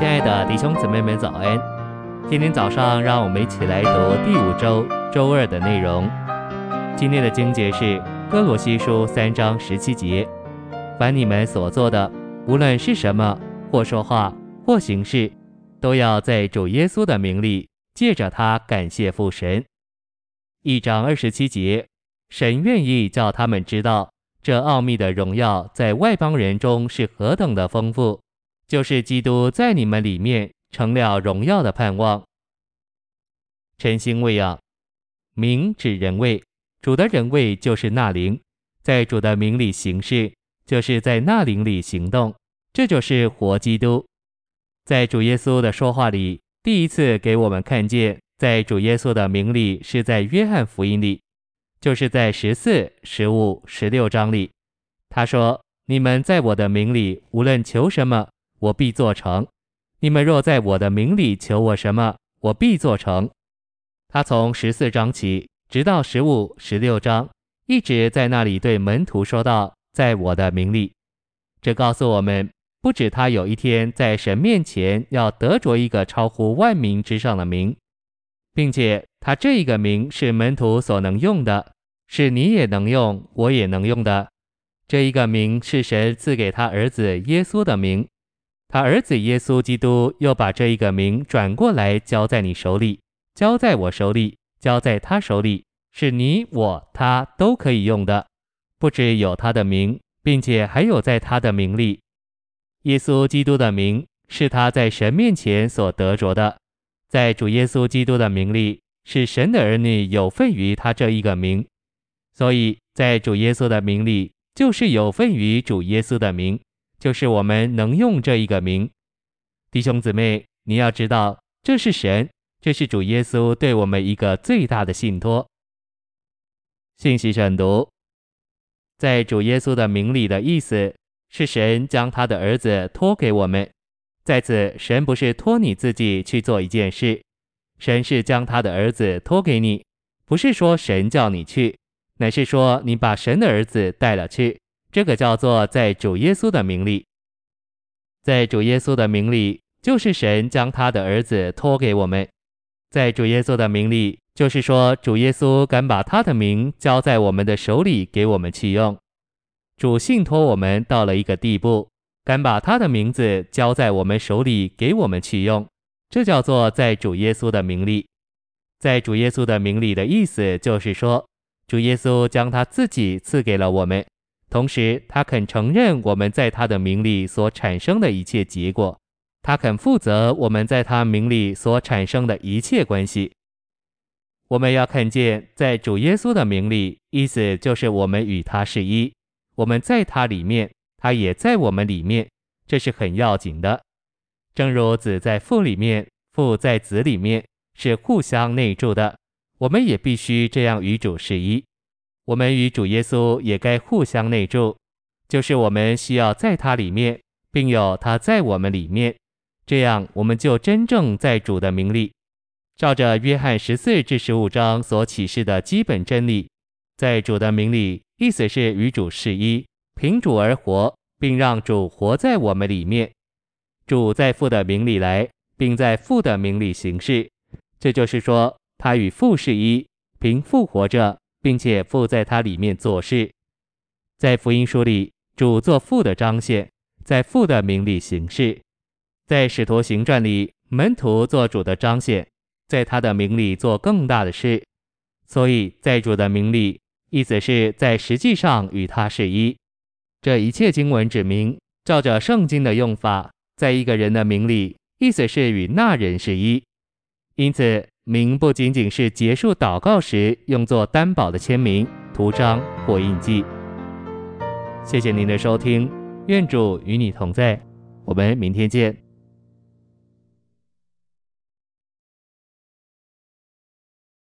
亲爱的弟兄姊妹们，早安！今天早上，让我们一起来读第五周周二的内容。今天的经节是歌罗西书三章十七节：凡你们所做的，无论是什么，或说话，或行事，都要在主耶稣的名里，借着他感谢父神。一章二十七节：神愿意叫他们知道，这奥秘的荣耀在外邦人中是何等的丰富。就是基督在你们里面成了荣耀的盼望。晨星喂养，名指人位，主的人位就是那灵，在主的名里行事，就是在那灵里行动，这就是活基督。在主耶稣的说话里，第一次给我们看见，在主耶稣的名里是在约翰福音里，就是在十四、十五、十六章里，他说：“你们在我的名里，无论求什么。”我必做成。你们若在我的名里求我什么，我必做成。他从十四章起，直到十五、十六章，一直在那里对门徒说道：“在我的名里。”这告诉我们，不止他有一天在神面前要得着一个超乎万民之上的名，并且他这一个名是门徒所能用的，是你也能用，我也能用的。这一个名是神赐给他儿子耶稣的名。他儿子耶稣基督又把这一个名转过来交在你手里，交在我手里，交在他手里，是你我他都可以用的。不只有他的名，并且还有在他的名里。耶稣基督的名是他在神面前所得着的，在主耶稣基督的名里，是神的儿女有份于他这一个名。所以在主耶稣的名里，就是有份于主耶稣的名。就是我们能用这一个名，弟兄姊妹，你要知道，这是神，这是主耶稣对我们一个最大的信托。信息选读，在主耶稣的名里的意思是神将他的儿子托给我们。在此，神不是托你自己去做一件事，神是将他的儿子托给你，不是说神叫你去，乃是说你把神的儿子带了去。这个叫做在主耶稣的名里，在主耶稣的名里，就是神将他的儿子托给我们。在主耶稣的名里，就是说主耶稣敢把他的名交在我们的手里给我们去用。主信托我们到了一个地步，敢把他的名字交在我们手里给我们去用，这叫做在主耶稣的名里。在主耶稣的名里的意思就是说，主耶稣将他自己赐给了我们。同时，他肯承认我们在他的名里所产生的一切结果，他肯负责我们在他名里所产生的一切关系。我们要看见，在主耶稣的名里，意思就是我们与他是一，我们在他里面，他也在我们里面，这是很要紧的。正如子在父里面，父在子里面，是互相内住的，我们也必须这样与主是一。我们与主耶稣也该互相内住，就是我们需要在他里面，并有他在我们里面，这样我们就真正在主的名里，照着约翰十四至十五章所启示的基本真理，在主的名里，意思是与主是一，凭主而活，并让主活在我们里面。主在父的名里来，并在父的名里行事，这就是说，他与父是一，凭父活着。并且父在他里面做事，在福音书里，主做父的彰显，在父的名里行事；在使徒行传里，门徒做主的彰显，在他的名里做更大的事。所以在主的名里，意思是在实际上与他是一。这一切经文指明，照着圣经的用法，在一个人的名里，意思是与那人是一。因此。名不仅仅是结束祷告时用作担保的签名、图章或印记。谢谢您的收听，愿主与你同在，我们明天见。